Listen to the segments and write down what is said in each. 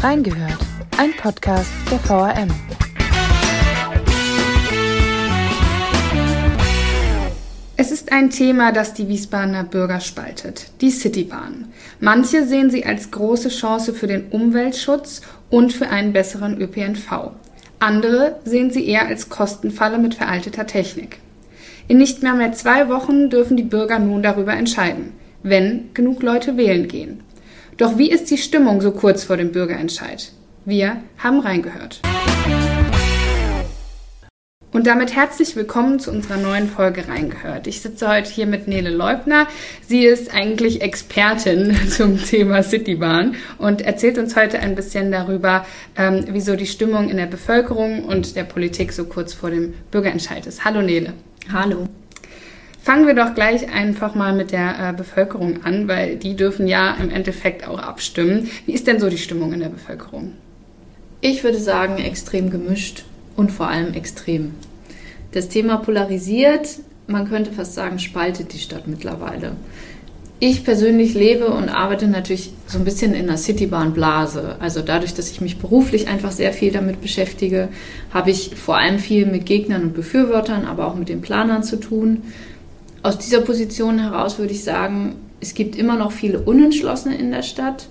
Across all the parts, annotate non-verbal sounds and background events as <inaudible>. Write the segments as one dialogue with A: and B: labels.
A: Reingehört, ein Podcast der VRM.
B: Es ist ein Thema, das die Wiesbadener Bürger spaltet, die Citybahn. Manche sehen sie als große Chance für den Umweltschutz und für einen besseren ÖPNV. Andere sehen sie eher als Kostenfalle mit veralteter Technik. In nicht mehr mehr zwei Wochen dürfen die Bürger nun darüber entscheiden, wenn genug Leute wählen gehen. Doch wie ist die Stimmung so kurz vor dem Bürgerentscheid? Wir haben reingehört. Und damit herzlich willkommen zu unserer neuen Folge Reingehört. Ich sitze heute hier mit Nele Leubner. Sie ist eigentlich Expertin <laughs> zum Thema Citybahn und erzählt uns heute ein bisschen darüber, ähm, wieso die Stimmung in der Bevölkerung und der Politik so kurz vor dem Bürgerentscheid ist. Hallo Nele.
C: Hallo.
B: Fangen wir doch gleich einfach mal mit der äh, Bevölkerung an, weil die dürfen ja im Endeffekt auch abstimmen. Wie ist denn so die Stimmung in der Bevölkerung?
C: Ich würde sagen, extrem gemischt und vor allem extrem. Das Thema polarisiert, man könnte fast sagen, spaltet die Stadt mittlerweile. Ich persönlich lebe und arbeite natürlich so ein bisschen in einer Citybahn-Blase. Also dadurch, dass ich mich beruflich einfach sehr viel damit beschäftige, habe ich vor allem viel mit Gegnern und Befürwortern, aber auch mit den Planern zu tun. Aus dieser Position heraus würde ich sagen, es gibt immer noch viele Unentschlossene in der Stadt.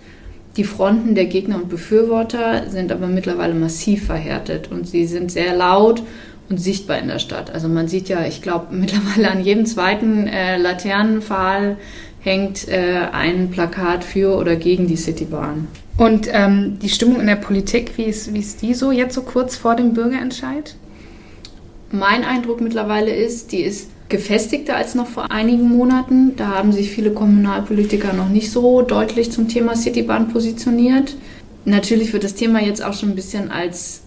C: Die Fronten der Gegner und Befürworter sind aber mittlerweile massiv verhärtet und sie sind sehr laut und sichtbar in der Stadt. Also man sieht ja, ich glaube, <laughs> mittlerweile an jedem zweiten äh, Laternenpfahl hängt äh, ein Plakat für oder gegen die Citybahn.
B: Und ähm, die Stimmung in der Politik, wie ist, wie ist die so jetzt so kurz vor dem Bürgerentscheid?
C: Mein Eindruck mittlerweile ist, die ist gefestigter als noch vor einigen Monaten. Da haben sich viele Kommunalpolitiker noch nicht so deutlich zum Thema Citybahn positioniert. Natürlich wird das Thema jetzt auch schon ein bisschen als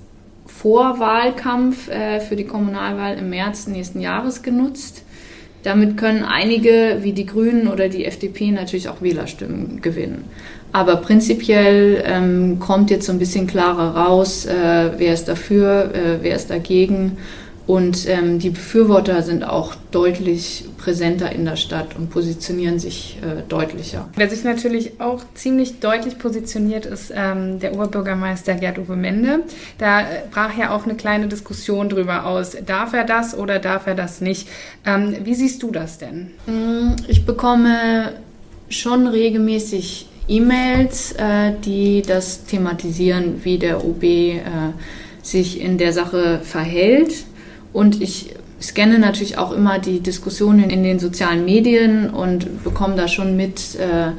C: Vorwahlkampf äh, für die Kommunalwahl im März nächsten Jahres genutzt. Damit können einige wie die Grünen oder die FDP natürlich auch Wählerstimmen gewinnen. Aber prinzipiell ähm, kommt jetzt so ein bisschen klarer raus, äh, wer ist dafür, äh, wer ist dagegen. Und ähm, die Befürworter sind auch deutlich präsenter in der Stadt und positionieren sich äh, deutlicher.
B: Wer sich natürlich auch ziemlich deutlich positioniert, ist ähm, der Oberbürgermeister Gerd-Uwe Mende. Da äh, brach ja auch eine kleine Diskussion drüber aus. Darf er das oder darf er das nicht? Ähm, wie siehst du das denn?
C: Mm, ich bekomme schon regelmäßig E-Mails, äh, die das thematisieren, wie der OB äh, sich in der Sache verhält. Und ich scanne natürlich auch immer die Diskussionen in den sozialen Medien und bekomme da schon mit, äh,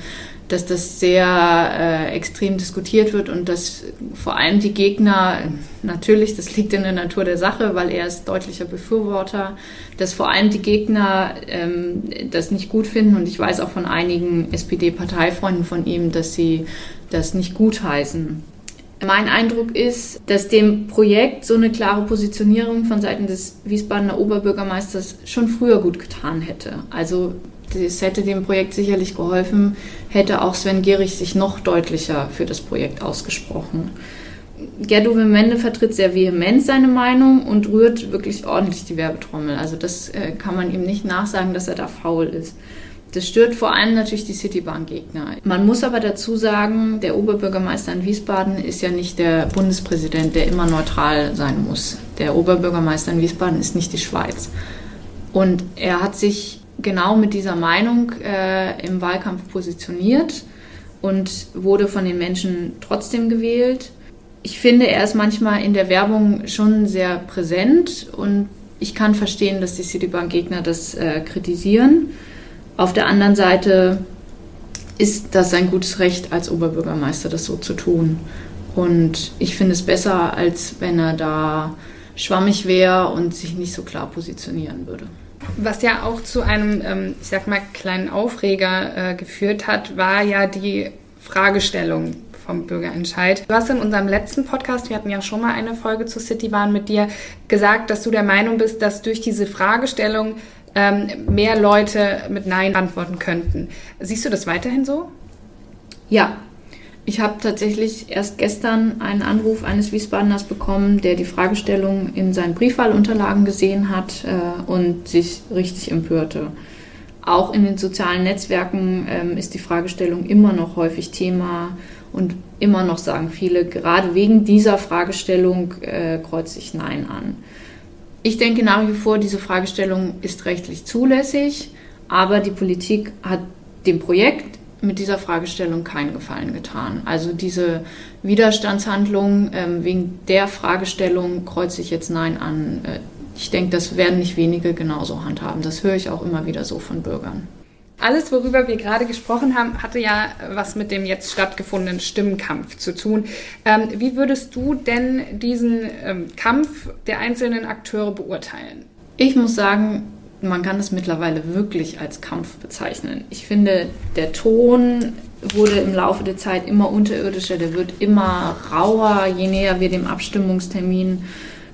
C: dass das sehr äh, extrem diskutiert wird und dass vor allem die Gegner, natürlich, das liegt in der Natur der Sache, weil er ist deutlicher Befürworter, dass vor allem die Gegner ähm, das nicht gut finden und ich weiß auch von einigen SPD-Parteifreunden von ihm, dass sie das nicht gutheißen. Mein Eindruck ist, dass dem Projekt so eine klare Positionierung von Seiten des Wiesbadener Oberbürgermeisters schon früher gut getan hätte. Also es hätte dem Projekt sicherlich geholfen, hätte auch Sven Gehrig sich noch deutlicher für das Projekt ausgesprochen. Gerd-Uwe Mende vertritt sehr vehement seine Meinung und rührt wirklich ordentlich die Werbetrommel. Also das äh, kann man ihm nicht nachsagen, dass er da faul ist. Das stört vor allem natürlich die Citybahn-Gegner. Man muss aber dazu sagen, der Oberbürgermeister in Wiesbaden ist ja nicht der Bundespräsident, der immer neutral sein muss. Der Oberbürgermeister in Wiesbaden ist nicht die Schweiz. Und er hat sich genau mit dieser Meinung äh, im Wahlkampf positioniert und wurde von den Menschen trotzdem gewählt. Ich finde, er ist manchmal in der Werbung schon sehr präsent und ich kann verstehen, dass die Citybahn-Gegner das äh, kritisieren. Auf der anderen Seite ist das sein gutes Recht als Oberbürgermeister, das so zu tun. Und ich finde es besser, als wenn er da schwammig wäre und sich nicht so klar positionieren würde.
B: Was ja auch zu einem, ähm, ich sag mal, kleinen Aufreger äh, geführt hat, war ja die Fragestellung vom Bürgerentscheid. Du hast in unserem letzten Podcast, wir hatten ja schon mal eine Folge zur Citybahn mit dir, gesagt, dass du der Meinung bist, dass durch diese Fragestellung ähm, mehr Leute mit Nein antworten könnten. Siehst du das weiterhin so?
C: Ja. Ich habe tatsächlich erst gestern einen Anruf eines Wiesbadeners bekommen, der die Fragestellung in seinen Briefwahlunterlagen gesehen hat äh, und sich richtig empörte. Auch in den sozialen Netzwerken ähm, ist die Fragestellung immer noch häufig Thema Und immer noch sagen viele, gerade wegen dieser Fragestellung äh, kreuze ich Nein an. Ich denke nach wie vor, diese Fragestellung ist rechtlich zulässig, aber die Politik hat dem Projekt mit dieser Fragestellung keinen Gefallen getan. Also diese Widerstandshandlung ähm, wegen der Fragestellung kreuze ich jetzt Nein an. Äh, ich denke, das werden nicht wenige genauso handhaben. Das höre ich auch immer wieder so von Bürgern.
B: Alles, worüber wir gerade gesprochen haben, hatte ja was mit dem jetzt stattgefundenen Stimmenkampf zu tun. Ähm, wie würdest du denn diesen ähm, Kampf der einzelnen Akteure beurteilen?
C: Ich muss sagen, man kann es mittlerweile wirklich als Kampf bezeichnen. Ich finde, der Ton wurde im Laufe der Zeit immer unterirdischer, der wird immer rauer, je näher wir dem Abstimmungstermin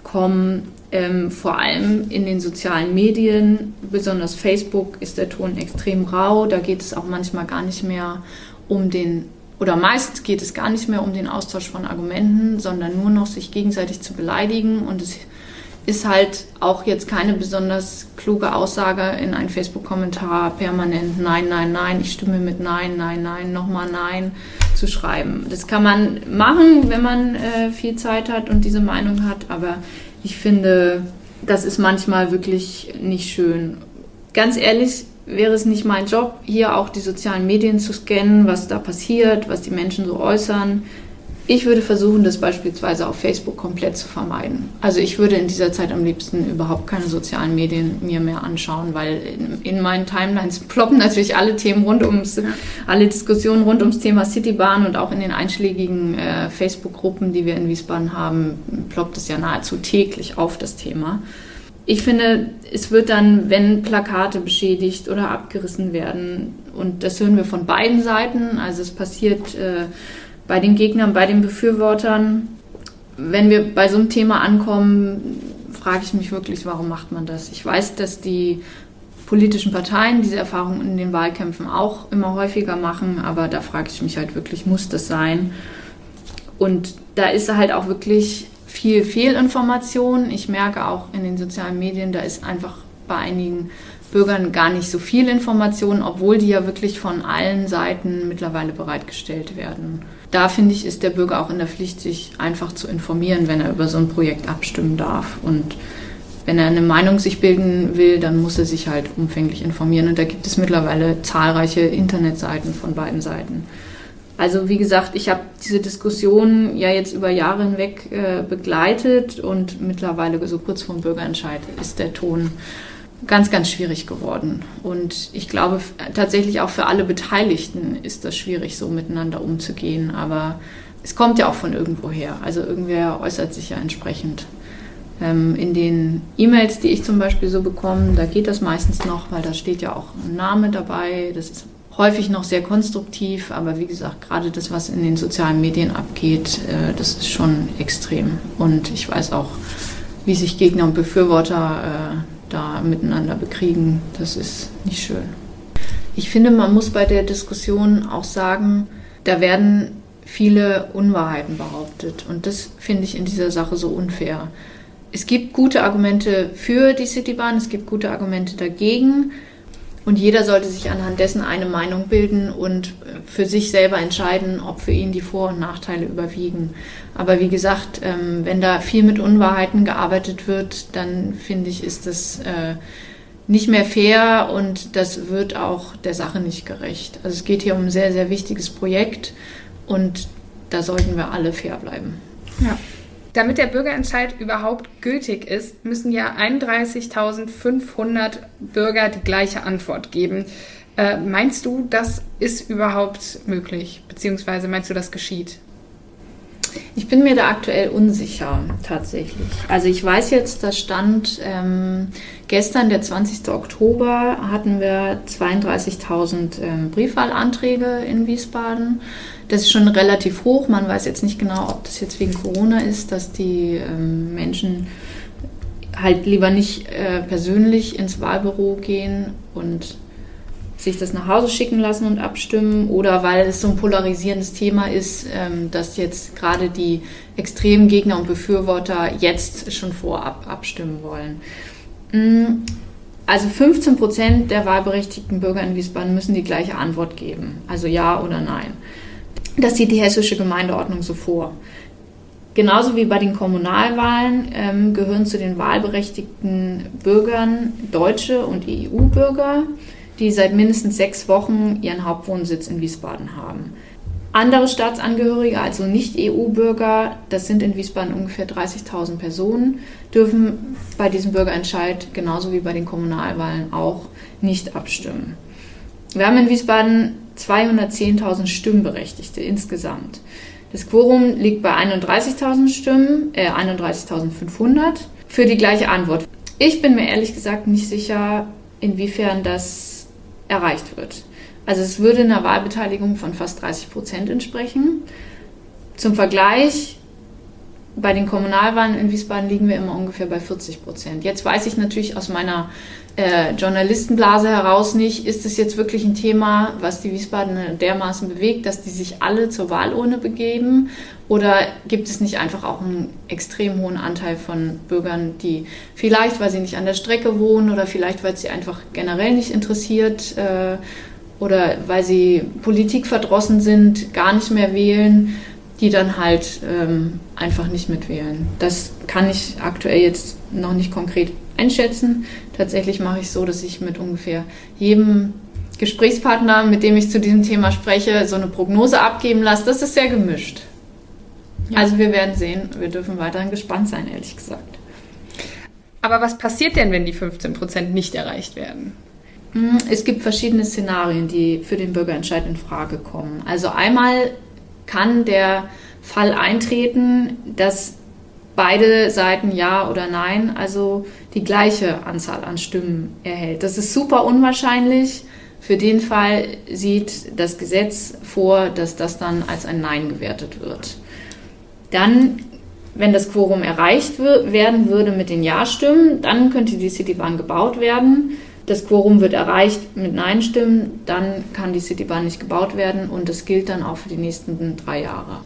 C: kommen. Ähm, vor allem in den sozialen Medien, besonders Facebook, ist der Ton extrem rau. Da geht es auch manchmal gar nicht mehr um den, oder meist geht es gar nicht mehr um den Austausch von Argumenten, sondern nur noch sich gegenseitig zu beleidigen. Und es ist halt auch jetzt keine besonders kluge Aussage in einen Facebook-Kommentar permanent Nein, Nein, Nein, ich stimme mit Nein, Nein, Nein, nochmal Nein zu schreiben. Das kann man machen, wenn man äh, viel Zeit hat und diese Meinung hat, aber ich finde, das ist manchmal wirklich nicht schön. Ganz ehrlich, wäre es nicht mein Job, hier auch die sozialen Medien zu scannen, was da passiert, was die Menschen so äußern. Ich würde versuchen, das beispielsweise auf Facebook komplett zu vermeiden. Also ich würde in dieser Zeit am liebsten überhaupt keine sozialen Medien mir mehr anschauen, weil in, in meinen Timelines <laughs> ploppen natürlich alle Themen rund ums, ja. alle Diskussionen rund ums Thema Citybahn und auch in den einschlägigen äh, Facebook-Gruppen, die wir in Wiesbaden haben, ploppt es ja nahezu täglich auf das Thema. Ich finde, es wird dann, wenn Plakate beschädigt oder abgerissen werden, und das hören wir von beiden Seiten, also es passiert äh, bei den Gegnern, bei den Befürwortern. Wenn wir bei so einem Thema ankommen, frage ich mich wirklich, warum macht man das? Ich weiß, dass die politischen Parteien diese Erfahrungen in den Wahlkämpfen auch immer häufiger machen, aber da frage ich mich halt wirklich, muss das sein? Und da ist halt auch wirklich viel Fehlinformation. Ich merke auch in den sozialen Medien, da ist einfach bei einigen Bürgern gar nicht so viel Information, obwohl die ja wirklich von allen Seiten mittlerweile bereitgestellt werden da finde ich, ist der Bürger auch in der Pflicht, sich einfach zu informieren, wenn er über so ein Projekt abstimmen darf. Und wenn er eine Meinung sich bilden will, dann muss er sich halt umfänglich informieren. Und da gibt es mittlerweile zahlreiche Internetseiten von beiden Seiten. Also wie gesagt, ich habe diese Diskussion ja jetzt über Jahre hinweg äh, begleitet und mittlerweile so kurz vor dem Bürgerentscheid ist der Ton ganz, ganz schwierig geworden. Und ich glaube tatsächlich auch für alle Beteiligten ist das schwierig, so miteinander umzugehen. Aber es kommt ja auch von irgendwoher. Also irgendwer äußert sich ja entsprechend. Ähm, in den E-Mails, die ich zum Beispiel so bekomme, da geht das meistens noch, weil da steht ja auch ein Name dabei. Das ist häufig noch sehr konstruktiv, aber wie gesagt, gerade das, was in den sozialen Medien abgeht, äh, das ist schon extrem. Und ich weiß auch, wie sich Gegner und Befürworter äh, da miteinander bekriegen. Das ist nicht schön. Ich finde, man muss bei der Diskussion auch sagen, da werden viele Unwahrheiten behauptet. Und das finde ich in dieser Sache so unfair. Es gibt gute Argumente für die Citybahn, es gibt gute Argumente dagegen. Und jeder sollte sich anhand dessen eine Meinung bilden und für sich selber entscheiden, ob für ihn die Vor- und Nachteile überwiegen. Aber wie gesagt, ähm, wenn da viel mit Unwahrheiten gearbeitet wird, dann finde ich, ist das äh, nicht mehr fair und das wird auch der Sache nicht gerecht. Also es geht hier um ein sehr, sehr wichtiges Projekt und da sollten wir alle fair bleiben.
B: Ja. Damit der Bürgerentscheid überhaupt gültig ist, müssen ja 31.500 Bürger die gleiche Antwort geben. Äh, meinst du, das ist überhaupt möglich? Beziehungsweise meinst du, das geschieht?
C: Ich bin mir da aktuell unsicher, tatsächlich. Also ich weiß jetzt, da stand ähm, gestern, der 20. Oktober, hatten wir 32.000 ähm, Briefwahlanträge in Wiesbaden. Das ist schon relativ hoch. Man weiß jetzt nicht genau, ob das jetzt wegen Corona ist, dass die ähm, Menschen halt lieber nicht äh, persönlich ins Wahlbüro gehen und sich das nach Hause schicken lassen und abstimmen oder weil es so ein polarisierendes Thema ist, ähm, dass jetzt gerade die extremen Gegner und Befürworter jetzt schon vorab abstimmen wollen. Mm, also 15 Prozent der wahlberechtigten Bürger in Wiesbaden müssen die gleiche Antwort geben, also ja oder nein. Das sieht die hessische Gemeindeordnung so vor. Genauso wie bei den Kommunalwahlen ähm, gehören zu den wahlberechtigten Bürgern Deutsche und EU-Bürger, die seit mindestens sechs Wochen ihren Hauptwohnsitz in Wiesbaden haben. Andere Staatsangehörige, also Nicht-EU-Bürger, das sind in Wiesbaden ungefähr 30.000 Personen, dürfen bei diesem Bürgerentscheid genauso wie bei den Kommunalwahlen auch nicht abstimmen. Wir haben in Wiesbaden 210.000 Stimmberechtigte insgesamt. Das Quorum liegt bei 31.000 Stimmen, äh 31.500 für die gleiche Antwort. Ich bin mir ehrlich gesagt nicht sicher, inwiefern das erreicht wird. Also es würde einer Wahlbeteiligung von fast 30 Prozent entsprechen. Zum Vergleich, bei den Kommunalwahlen in Wiesbaden liegen wir immer ungefähr bei 40 Prozent. Jetzt weiß ich natürlich aus meiner äh, Journalistenblase heraus nicht, ist es jetzt wirklich ein Thema, was die Wiesbadener dermaßen bewegt, dass die sich alle zur Wahlurne begeben? Oder gibt es nicht einfach auch einen extrem hohen Anteil von Bürgern, die vielleicht, weil sie nicht an der Strecke wohnen oder vielleicht, weil sie einfach generell nicht interessiert, äh, oder weil sie politikverdrossen sind, gar nicht mehr wählen, die dann halt ähm, einfach nicht mitwählen. Das kann ich aktuell jetzt noch nicht konkret einschätzen. Tatsächlich mache ich so, dass ich mit ungefähr jedem Gesprächspartner, mit dem ich zu diesem Thema spreche, so eine Prognose abgeben lasse. Das ist sehr gemischt. Ja. Also wir werden sehen. Wir dürfen weiterhin gespannt sein, ehrlich gesagt.
B: Aber was passiert denn, wenn die 15 Prozent nicht erreicht werden?
C: Hm, es gibt verschiedene Szenarien, die für den Bürgerentscheid in Frage kommen. Also einmal kann der Fall eintreten, dass beide Seiten Ja oder Nein, also die gleiche Anzahl an Stimmen erhält. Das ist super unwahrscheinlich. Für den Fall sieht das Gesetz vor, dass das dann als ein Nein gewertet wird. Dann, wenn das Quorum erreicht werden würde mit den Ja-Stimmen, dann könnte die Citybahn gebaut werden das Quorum wird erreicht mit Nein-Stimmen, dann kann die Citybahn nicht gebaut werden und das gilt dann auch für die nächsten drei Jahre.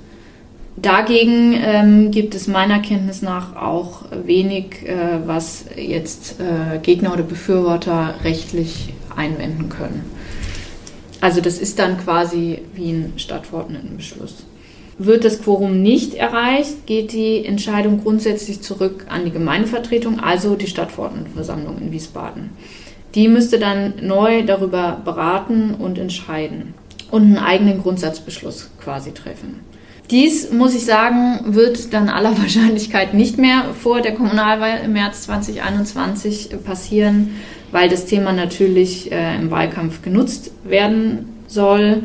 C: Dagegen ähm, gibt es meiner Kenntnis nach auch wenig, äh, was jetzt äh, Gegner oder Befürworter rechtlich einwenden können. Also das ist dann quasi wie ein Stadtverordnetenbeschluss. Wird das Quorum nicht erreicht, geht die Entscheidung grundsätzlich zurück an die Gemeindevertretung, also die Stadtverordnetenversammlung in Wiesbaden. Die müsste dann neu darüber beraten und entscheiden und einen eigenen Grundsatzbeschluss quasi treffen. Dies, muss ich sagen, wird dann aller <laughs> Wahrscheinlichkeit nicht mehr vor der Kommunalwahl im März 2021 passieren, weil das Thema natürlich äh, im Wahlkampf genutzt werden soll.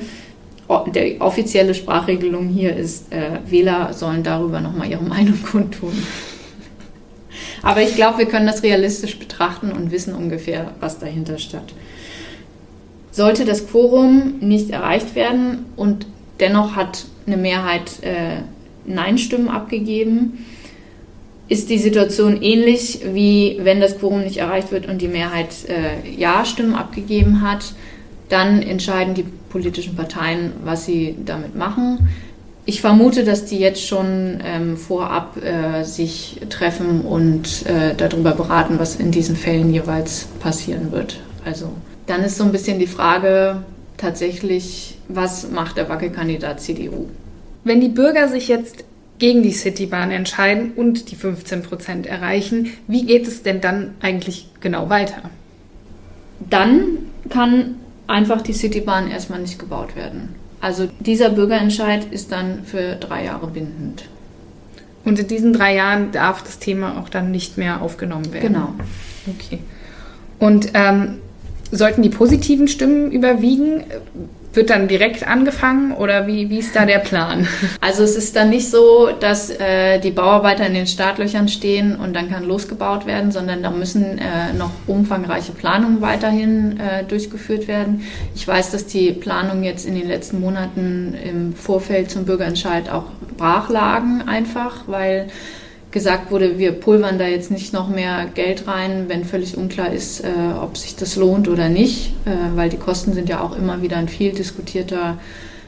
C: Die offizielle Sprachregelung hier ist, äh, Wähler sollen darüber nochmal ihre <laughs> Meinung kundtun. Aber ich glaube, wir können das realistisch betrachten und wissen ungefähr, was dahinter steht. Sollte das Quorum nicht erreicht werden und dennoch hat eine Mehrheit äh, Nein-Stimmen abgegeben, ist die Situation ähnlich wie wenn das Quorum nicht erreicht wird und die Mehrheit äh, Ja-Stimmen abgegeben hat. Dann entscheiden die politischen Parteien, was sie damit machen. Ich vermute, dass die jetzt schon ähm, vorab äh, sich treffen und äh, darüber beraten, was in diesen Fällen jeweils passieren wird. Also dann ist so ein bisschen die Frage tatsächlich, was macht der Wackelkandidat CDU?
B: Wenn die Bürger sich jetzt gegen die Citybahn entscheiden und die 15 Prozent erreichen, wie geht es denn dann eigentlich genau weiter?
C: Dann kann einfach die Citybahn erstmal nicht gebaut werden. Also dieser Bürgerentscheid ist dann für drei Jahre bindend.
B: Und in diesen drei Jahren darf das Thema auch dann nicht mehr aufgenommen werden.
C: Genau.
B: Okay. Und ähm, sollten die positiven Stimmen überwiegen? Wird dann direkt angefangen oder wie, wie ist da der Plan? <laughs>
C: Also es ist dann nicht so, dass äh, die Bauarbeiter in den Startlöchern stehen und dann kann losgebaut werden, sondern da müssen äh, noch umfangreiche Planungen weiterhin äh, durchgeführt werden. Ich weiß, dass die Planungen jetzt in den letzten Monaten im Vorfeld zum Bürgerentscheid auch brach lagen einfach, weil gesagt wurde, wir pulvern da jetzt nicht noch mehr Geld rein, wenn völlig unklar ist, äh, ob sich das lohnt oder nicht, äh, weil die Kosten sind ja auch immer wieder ein viel diskutierter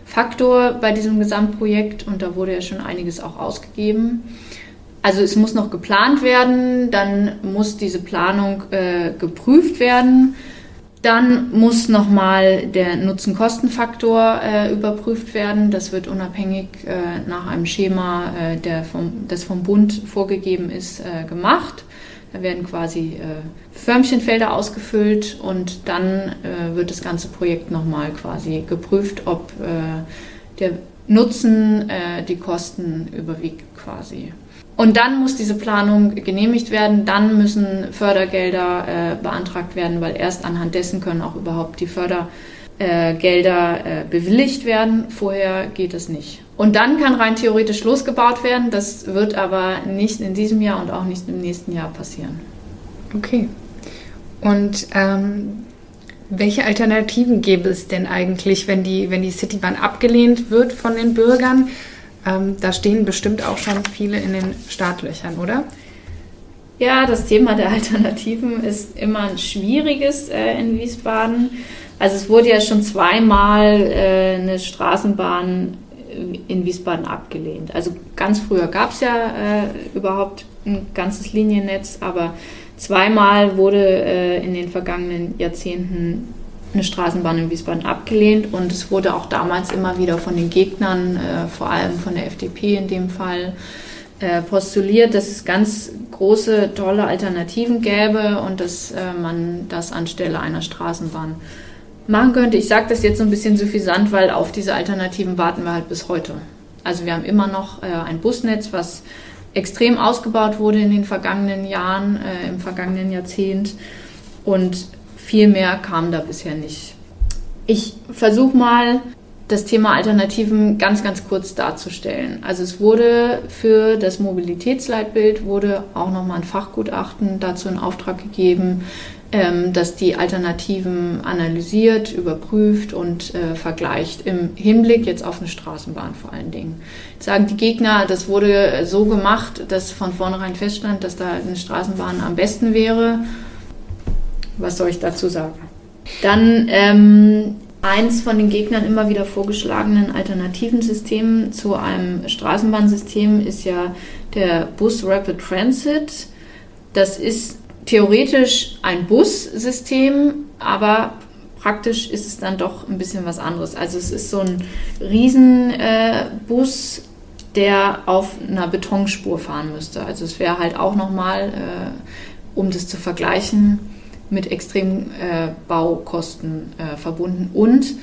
C: Faktor bei diesem Gesamtprojekt und da wurde ja schon einiges auch ausgegeben. Also es muss noch geplant werden, dann muss diese Planung äh, geprüft werden Dann muss nochmal der Nutzen-Kosten-Faktor äh, überprüft werden. Das wird unabhängig äh, nach einem Schema, äh, vom, das vom Bund vorgegeben ist, äh, gemacht. Da werden quasi äh, Förmchenfelder ausgefüllt und dann äh, wird das ganze Projekt nochmal quasi geprüft, ob der Nutzen die Kosten überwiegt quasi. Und dann muss diese Planung genehmigt werden, dann müssen Fördergelder äh, beantragt werden, weil erst anhand dessen können auch überhaupt die Fördergelder äh, bewilligt werden. Vorher geht es nicht. Und dann kann rein theoretisch losgebaut werden. Das wird aber nicht in diesem Jahr und auch nicht im nächsten Jahr passieren.
B: Okay. Und ähm, welche Alternativen gäbe es denn eigentlich, wenn die, wenn die Citybahn abgelehnt wird von den Bürgern? Ähm, da stehen bestimmt auch schon viele in den Startlöchern, oder?
C: Ja, das Thema der <laughs> Alternativen ist immer ein schwieriges äh, in Wiesbaden. Also es wurde ja schon zweimal äh, eine Straßenbahn in Wiesbaden abgelehnt. Also ganz früher gab es ja äh, überhaupt ein ganzes Liniennetz, aber zweimal wurde äh, in den vergangenen Jahrzehnten eine Straßenbahn in Wiesbaden abgelehnt und es wurde auch damals immer wieder von den Gegnern, äh, vor allem von der FDP in dem Fall, äh, postuliert, dass es ganz große, tolle Alternativen gäbe und dass äh, man das anstelle einer Straßenbahn machen könnte. Ich sage das jetzt so ein bisschen suffisant, weil auf diese Alternativen warten wir halt bis heute. Also wir haben immer noch äh, ein Busnetz, was extrem ausgebaut wurde in den vergangenen Jahren, äh, im vergangenen Jahrzehnt. Und viel mehr kam da bisher nicht. Ich versuche mal, das Thema Alternativen ganz, ganz kurz darzustellen. Also es wurde für das Mobilitätsleitbild wurde auch nochmal ein Fachgutachten dazu in Auftrag gegeben, ähm, das die Alternativen analysiert, überprüft und äh, vergleicht im Hinblick jetzt auf eine Straßenbahn vor allen Dingen. Jetzt sagen die Gegner, das wurde so gemacht, dass von vornherein feststand, dass da eine Straßenbahn am besten wäre was soll ich dazu sagen? Dann ähm, eins von den Gegnern immer wieder vorgeschlagenen alternativen Systemen zu einem Straßenbahnsystem ist ja der Bus Rapid Transit. Das ist theoretisch ein Bussystem, aber praktisch ist es dann doch ein bisschen was anderes. Also es ist so ein Riesenbus, äh, der auf einer Betonspur fahren müsste. Also es wäre halt auch nochmal, äh, um das zu vergleichen, mit extremen äh, Baukosten äh, verbunden und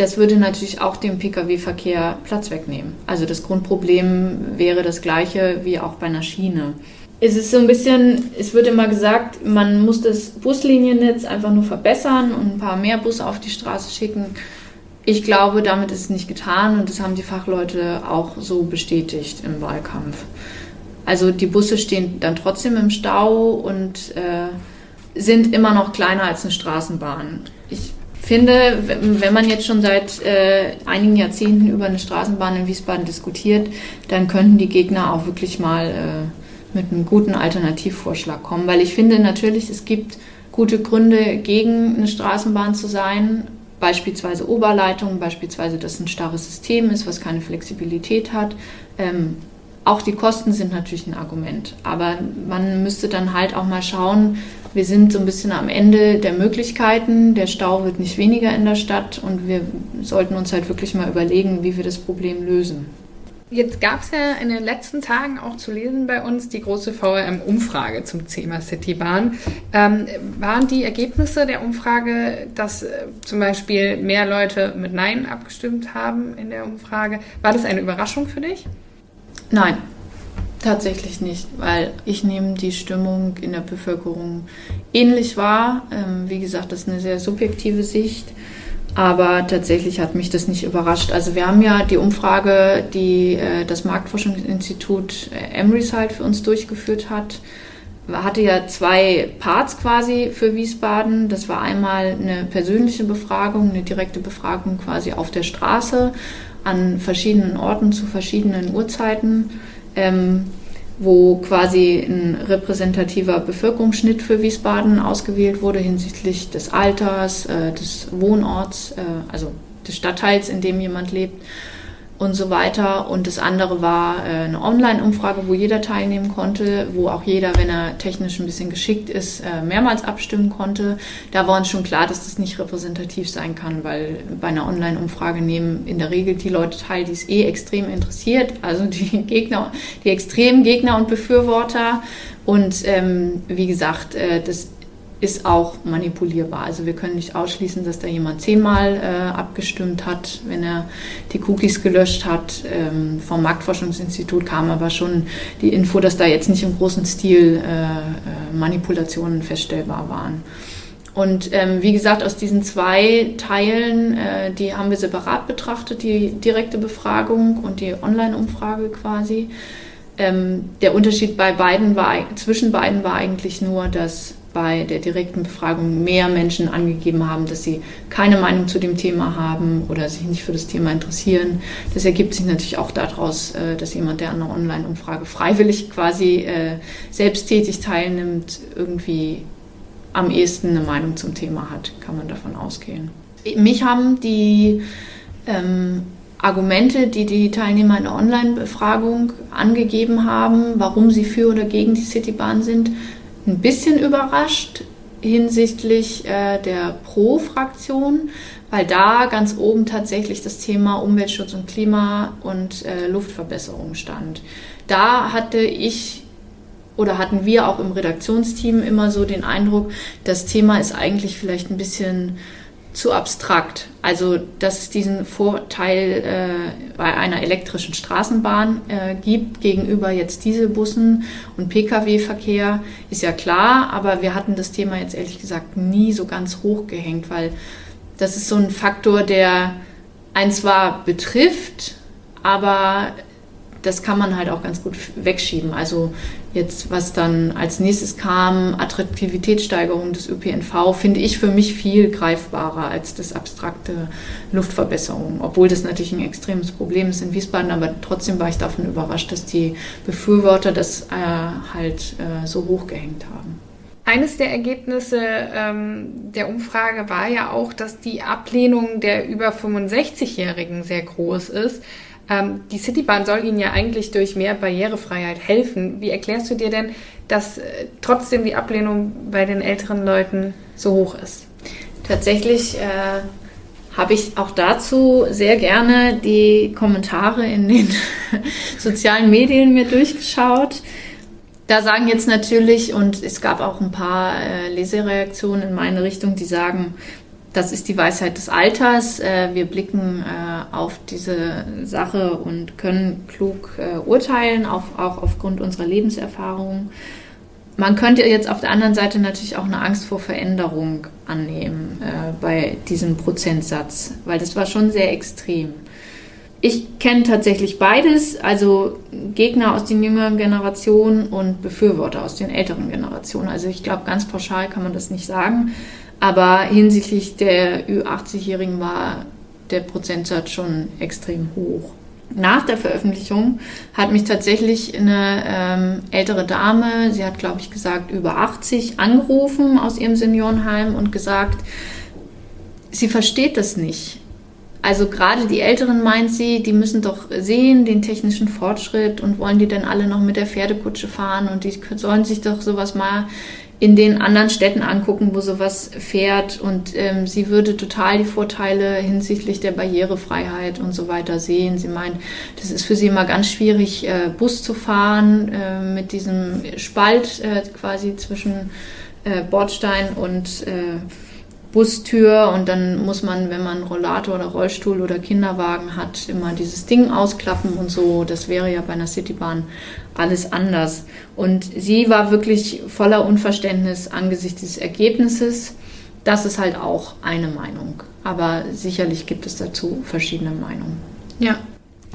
C: das würde natürlich auch dem Pkw-Verkehr Platz wegnehmen. Also das Grundproblem wäre das gleiche wie auch bei einer Schiene. Es ist so ein bisschen, es wird immer gesagt, man muss das Busliniennetz einfach nur verbessern und ein paar mehr Busse auf die Straße schicken. Ich glaube, damit ist es nicht getan und das haben die Fachleute auch so bestätigt im Wahlkampf. Also die Busse stehen dann trotzdem im Stau und äh, sind immer noch kleiner als eine Straßenbahn. Ich finde, wenn man jetzt schon seit äh, einigen Jahrzehnten über eine Straßenbahn in Wiesbaden diskutiert, dann könnten die Gegner auch wirklich mal äh, mit einem guten Alternativvorschlag kommen. Weil ich finde natürlich, es gibt gute Gründe, gegen eine Straßenbahn zu sein. Beispielsweise Oberleitungen, beispielsweise, dass ein starres System ist, was keine Flexibilität hat. Ähm, auch die Kosten sind natürlich ein Argument. Aber man müsste dann halt auch mal schauen, wir sind so ein bisschen am Ende der Möglichkeiten. Der Stau wird nicht weniger in der Stadt und wir sollten uns halt wirklich mal überlegen, wie wir das Problem lösen.
B: Jetzt gab es ja in den letzten Tagen auch zu lesen bei uns die große VRM-Umfrage zum Thema Citybahn. Ähm, waren die Ergebnisse der Umfrage, dass äh, zum Beispiel mehr Leute mit Nein abgestimmt haben in der Umfrage? War das eine Überraschung für dich?
C: Nein, tatsächlich nicht, weil ich nehme die Stimmung in der Bevölkerung ähnlich wahr. Ähm, wie gesagt, das ist eine sehr subjektive Sicht. Aber tatsächlich hat mich das nicht überrascht. Also wir haben ja die Umfrage, die äh, das Marktforschungsinstitut äh, Emryside für uns durchgeführt hat, hatte ja zwei Parts quasi für Wiesbaden. Das war einmal eine persönliche Befragung, eine direkte Befragung quasi auf der Straße an verschiedenen Orten zu verschiedenen Uhrzeiten, ähm, wo quasi ein repräsentativer Bevölkerungsschnitt für Wiesbaden ausgewählt wurde hinsichtlich des Alters, äh, des Wohnorts, äh, also des Stadtteils, in dem jemand lebt. Und so weiter. Und das andere war äh, eine Online-Umfrage, wo jeder teilnehmen konnte, wo auch jeder, wenn er technisch ein bisschen geschickt ist, äh, mehrmals abstimmen konnte. Da war uns schon klar, dass das nicht repräsentativ sein kann, weil bei einer Online-Umfrage nehmen in der Regel die Leute teil, die es eh extrem interessiert, also die <laughs> Gegner, die extremen Gegner und Befürworter. Und ähm, wie gesagt, äh, das ist auch manipulierbar. Also wir können nicht ausschließen, dass da jemand zehnmal äh, abgestimmt hat, wenn er die Cookies gelöscht hat. Ähm, vom Marktforschungsinstitut kam aber schon die Info, dass da jetzt nicht im großen Stil äh, äh Manipulationen feststellbar waren. Und ähm, wie gesagt, aus diesen zwei Teilen, äh, die haben wir separat betrachtet, die direkte Befragung und die Online-Umfrage quasi. Ähm, der Unterschied bei beiden war, zwischen beiden war eigentlich nur, dass bei der direkten Befragung mehr Menschen angegeben haben, dass sie keine Meinung zu dem Thema haben oder sich nicht für das Thema interessieren. Das ergibt sich natürlich auch daraus, äh, dass jemand, der an einer Online-Umfrage freiwillig quasi äh, selbsttätig teilnimmt, irgendwie am ehesten eine Meinung zum Thema hat, kann man davon ausgehen. Mich haben die ähm, Argumente, die die Teilnehmer in der Online-Befragung angegeben haben, warum sie für oder gegen die Citybahn sind, ein bisschen überrascht hinsichtlich äh, der Pro-Fraktion, weil da ganz oben tatsächlich das Thema Umweltschutz und Klima und äh, Luftverbesserung stand. Da hatte ich oder hatten wir auch im Redaktionsteam immer so den Eindruck, das Thema ist eigentlich vielleicht ein bisschen zu abstrakt. Also, dass es diesen Vorteil äh, bei einer elektrischen Straßenbahn äh, gibt gegenüber jetzt Dieselbussen und Pkw-Verkehr, ist ja klar, aber wir hatten das Thema jetzt ehrlich gesagt nie so ganz hochgehängt, weil das ist so ein Faktor, der einen zwar betrifft, aber das kann man halt auch ganz gut wegschieben. Also jetzt, was dann als nächstes kam, Attraktivitätssteigerung des ÖPNV, finde ich für mich viel greifbarer als das abstrakte Luftverbesserung. Obwohl das natürlich ein extremes Problem ist in Wiesbaden, aber trotzdem war ich davon überrascht, dass die Befürworter das äh, halt äh, so hochgehängt haben.
B: Eines der Ergebnisse ähm, der Umfrage war ja auch, dass die Ablehnung der über 65-Jährigen sehr groß ist. Ähm, die Citybahn soll Ihnen ja eigentlich durch mehr Barrierefreiheit helfen. Wie erklärst du dir denn, dass äh, trotzdem die Ablehnung bei den älteren Leuten so hoch ist?
C: Tatsächlich äh, habe ich auch dazu sehr gerne die Kommentare in den <laughs> sozialen Medien mir durchgeschaut. Da sagen jetzt natürlich, und es gab auch ein paar äh, Lesereaktionen in meine Richtung, die sagen, das ist die Weisheit des Alters. Äh, wir blicken äh, auf diese Sache und können klug äh, urteilen, auch aufgrund unserer Lebenserfahrung. Man könnte jetzt auf der anderen Seite natürlich auch eine Angst vor Veränderung annehmen bei diesem Prozentsatz, weil das war schon sehr extrem. Ich kenne tatsächlich beides, also Gegner aus den jüngeren Generationen und Befürworter aus den älteren Generationen. Also ich glaube, ganz pauschal kann man das nicht sagen. Aber hinsichtlich der Ü80-Jährigen war der Prozentsatz schon extrem hoch. Nach der Veröffentlichung hat mich tatsächlich eine ähm, ältere Dame, sie hat, glaube ich, gesagt, über 80, angerufen aus ihrem Seniorenheim und gesagt, sie versteht das nicht. Also gerade die Älteren meint sie, die müssen doch sehen den technischen Fortschritt und wollen die dann alle noch mit der Pferdekutsche fahren und die sollen sich doch sowas mal in den anderen Städten angucken, wo sowas fährt. Und ähm, sie würde total die Vorteile hinsichtlich der Barrierefreiheit und so weiter sehen. Sie meint, das ist für sie immer ganz schwierig, äh, Bus zu fahren äh, mit diesem Spalt äh, quasi zwischen äh, Bordstein und äh, Bustür und dann muss man, wenn man Rollator oder Rollstuhl oder Kinderwagen hat, immer dieses Ding ausklappen und so. Das wäre ja bei einer Citybahn alles anders. Und sie war wirklich voller Unverständnis angesichts des Ergebnisses. Das ist halt auch eine Meinung. Aber sicherlich gibt es dazu verschiedene Meinungen.
B: Ja,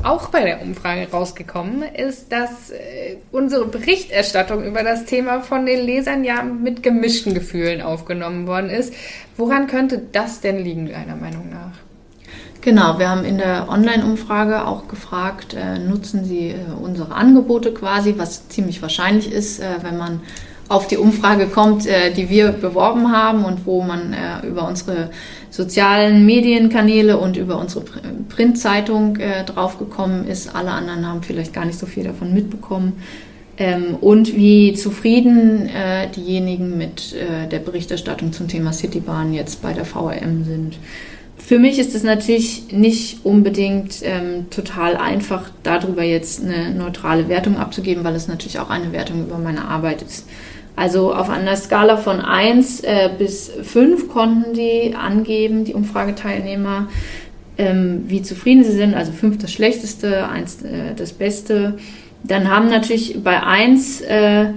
B: auch bei der Umfrage rausgekommen ist, dass äh, unsere Berichterstattung über das Thema von den Lesern ja mit gemischten Gefühlen aufgenommen worden ist. Woran könnte das denn liegen, deiner Meinung nach?
C: Genau, wir haben in der Online-Umfrage auch gefragt, äh, nutzen Sie äh, unsere Angebote quasi, was ziemlich wahrscheinlich ist, äh, wenn man auf die Umfrage kommt, äh, die wir beworben haben und wo man äh, über unsere sozialen Medienkanäle und über unsere Printzeitung äh, draufgekommen ist. Alle anderen haben vielleicht gar nicht so viel davon mitbekommen. Ähm, und wie zufrieden äh, diejenigen mit äh, der Berichterstattung zum Thema Citybahn jetzt bei der VRM sind. Für mich ist es natürlich nicht unbedingt ähm, total einfach, darüber jetzt eine neutrale Wertung abzugeben, weil es natürlich auch eine Wertung über meine Arbeit ist. Also auf einer Skala von 1 äh, bis 5 konnten die angeben, die Umfrageteilnehmer, ähm, wie zufrieden sie sind. Also 5 das Schlechteste, 1 äh, das Beste. Dann haben natürlich bei 1 äh,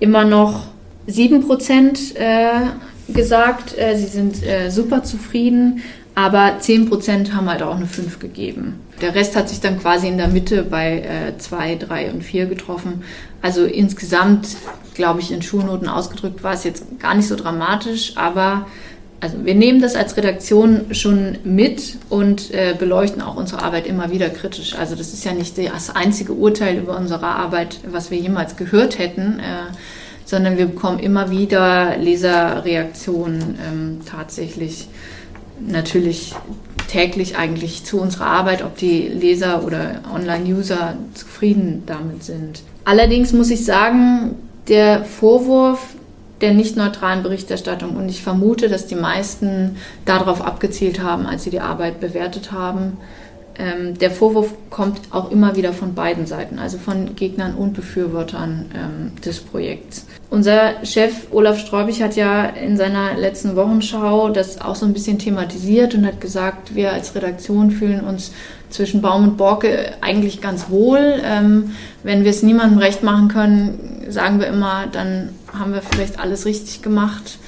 C: immer noch 7 Prozent äh, gesagt, äh, sie sind äh, super zufrieden, aber 10 Prozent haben halt auch eine 5 gegeben. Der Rest hat sich dann quasi in der Mitte bei 2, 3 und 4 getroffen. Also insgesamt, glaube ich, in Schulnoten ausgedrückt war es jetzt gar nicht so dramatisch, aber also wir nehmen das als Redaktion schon mit und äh, beleuchten auch unsere Arbeit immer wieder kritisch. Also das ist ja nicht das einzige Urteil über unsere Arbeit, was wir jemals gehört hätten, äh, sondern wir bekommen immer wieder Leserreaktionen ähm, tatsächlich natürlich täglich eigentlich zu unserer Arbeit, ob die Leser oder Online-User zufrieden damit sind. Allerdings muss ich sagen, der Vorwurf, der nicht neutralen Berichterstattung. Und ich vermute, dass die meisten darauf abgezielt haben, als sie die Arbeit bewertet haben. Ähm, der Vorwurf kommt auch immer wieder von beiden Seiten, also von Gegnern und Befürwortern ähm, des Projekts. Unser Chef Olaf Sträubig hat ja in seiner letzten Wochenschau das auch so ein bisschen thematisiert und hat gesagt, wir als Redaktion fühlen uns zwischen Baum und Borke eigentlich ganz wohl. Ähm, wenn wir es niemandem recht machen können, sagen wir immer, dann haben wir vielleicht alles richtig gemacht.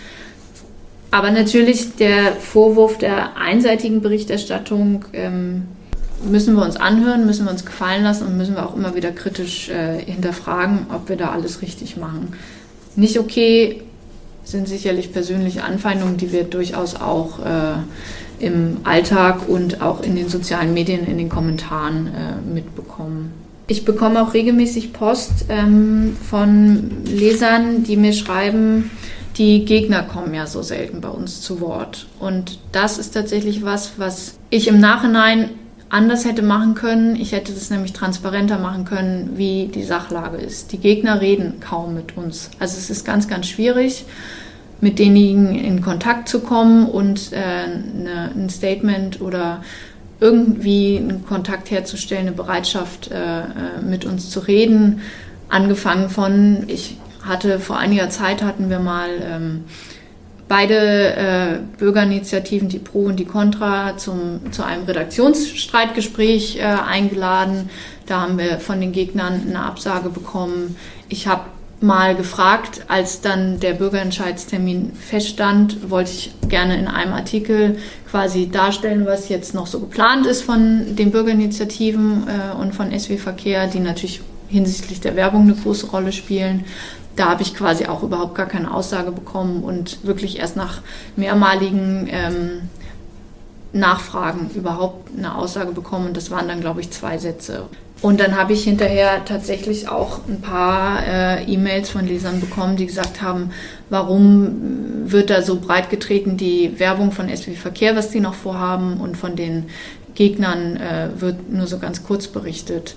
C: Aber natürlich der Vorwurf der einseitigen Berichterstattung ähm, müssen wir uns anhören, müssen wir uns gefallen lassen und müssen wir auch immer wieder kritisch äh, hinterfragen, ob wir da alles richtig machen. Nicht okay sind sicherlich persönliche Anfeindungen, die wir durchaus auch äh, im Alltag und auch in den sozialen Medien, in den Kommentaren äh, mitbekommen. Ich bekomme auch regelmäßig Post ähm, von Lesern, die mir schreiben, die Gegner kommen ja so selten bei uns zu Wort. Und das ist tatsächlich was, was ich im Nachhinein anders hätte machen können. Ich hätte das nämlich transparenter machen können, wie die Sachlage ist. Die Gegner reden kaum mit uns. Also es ist ganz, ganz schwierig, mit denjenigen in Kontakt zu kommen und äh, eine, ein Statement oder irgendwie einen Kontakt herzustellen, eine Bereitschaft, äh, äh, mit uns zu reden. Angefangen von, ich hatte vor einiger Zeit hatten wir mal ähm, beide äh, Bürgerinitiativen, die Pro und die Contra, zum, zu einem Redaktionsstreitgespräch äh, eingeladen. Da haben wir von den Gegnern eine Absage bekommen. Ich habe mal gefragt, als dann der Bürgerentscheidstermin feststand, wollte ich gerne in einem Artikel quasi darstellen, was jetzt noch so geplant ist von den Bürgerinitiativen äh, und von SW Verkehr, die natürlich hinsichtlich der Werbung eine große Rolle spielen. Da habe ich quasi auch überhaupt gar keine Aussage bekommen und wirklich erst nach mehrmaligen ähm, Nachfragen überhaupt eine Aussage bekommen. Und das waren dann, glaube ich, zwei Sätze. Und dann habe ich hinterher tatsächlich auch ein paar äh, E-Mails von Lesern bekommen, die gesagt haben, warum wird da so breit getreten die Werbung von SW Verkehr, was die noch vorhaben, und von den Gegnern äh, wird nur so ganz kurz berichtet.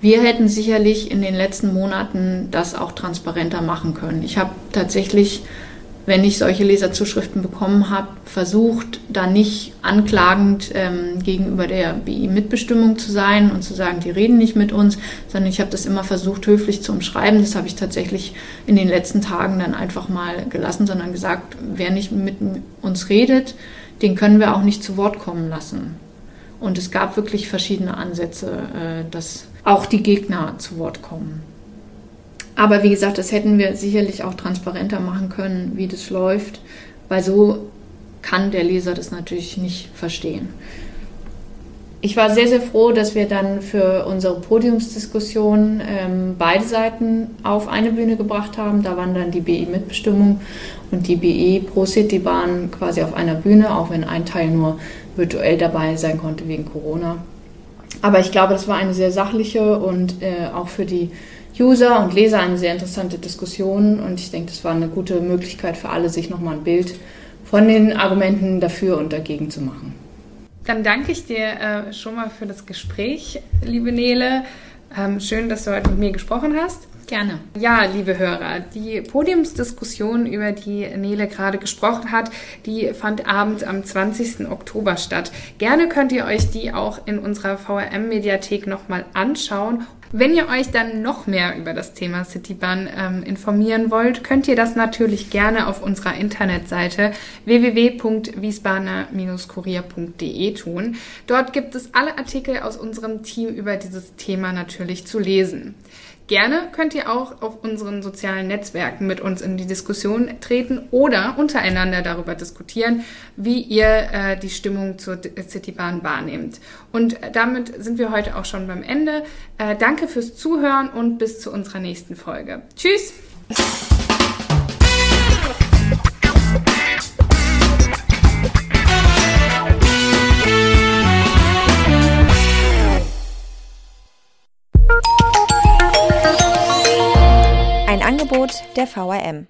C: Wir hätten sicherlich in den letzten Monaten das auch transparenter machen können. Ich habe tatsächlich wenn ich solche Leserzuschriften bekommen habe, versucht, da nicht anklagend ähm, gegenüber der BI-Mitbestimmung zu sein und zu sagen, die reden nicht mit uns, sondern ich habe das immer versucht, höflich zu umschreiben. Das habe ich tatsächlich in den letzten Tagen dann einfach mal gelassen, sondern gesagt, wer nicht mit uns redet, den können wir auch nicht zu Wort kommen lassen. Und es gab wirklich verschiedene Ansätze, äh, dass auch die Gegner zu Wort kommen. Aber wie gesagt, das hätten wir sicherlich auch transparenter machen können, wie das läuft, weil so kann der Leser das natürlich nicht verstehen. Ich war sehr, sehr froh, dass wir dann für unsere Podiumsdiskussion ähm, beide Seiten auf eine Bühne gebracht haben. Da waren dann die BE-Mitbestimmung und die BE Pro City Bahn quasi auf einer Bühne, auch wenn ein Teil nur virtuell dabei sein konnte wegen Corona. Aber ich glaube, das war eine sehr sachliche und äh, auch für die User und Leser eine sehr interessante Diskussion und ich denke, das war eine gute Möglichkeit für alle, sich nochmal ein Bild von den Argumenten dafür und dagegen zu machen.
B: Dann danke ich dir äh, schon mal für das Gespräch, liebe Nele. Ähm, schön, dass du heute mit mir gesprochen hast.
C: Gerne.
B: Ja, liebe Hörer, die Podiumsdiskussion, über die Nele gerade gesprochen hat, die fand abends am 20. Oktober statt. Gerne könnt ihr euch die auch in unserer VRM-Mediathek nochmal anschauen wenn ihr euch dann noch mehr über das Thema Citybahn ähm, informieren wollt, könnt ihr das natürlich gerne auf unserer Internetseite www.wiesbadener-kurier.de tun. Dort gibt es alle Artikel aus unserem Team über dieses Thema natürlich zu lesen. Gerne könnt ihr auch auf unseren sozialen Netzwerken mit uns in die Diskussion treten oder untereinander darüber diskutieren, wie ihr äh, die Stimmung zur Citybahn wahrnehmt. Und damit sind wir heute auch schon beim Ende. Äh, danke fürs Zuhören und bis zu unserer nächsten Folge. Tschüss!
D: Angebot der VRM.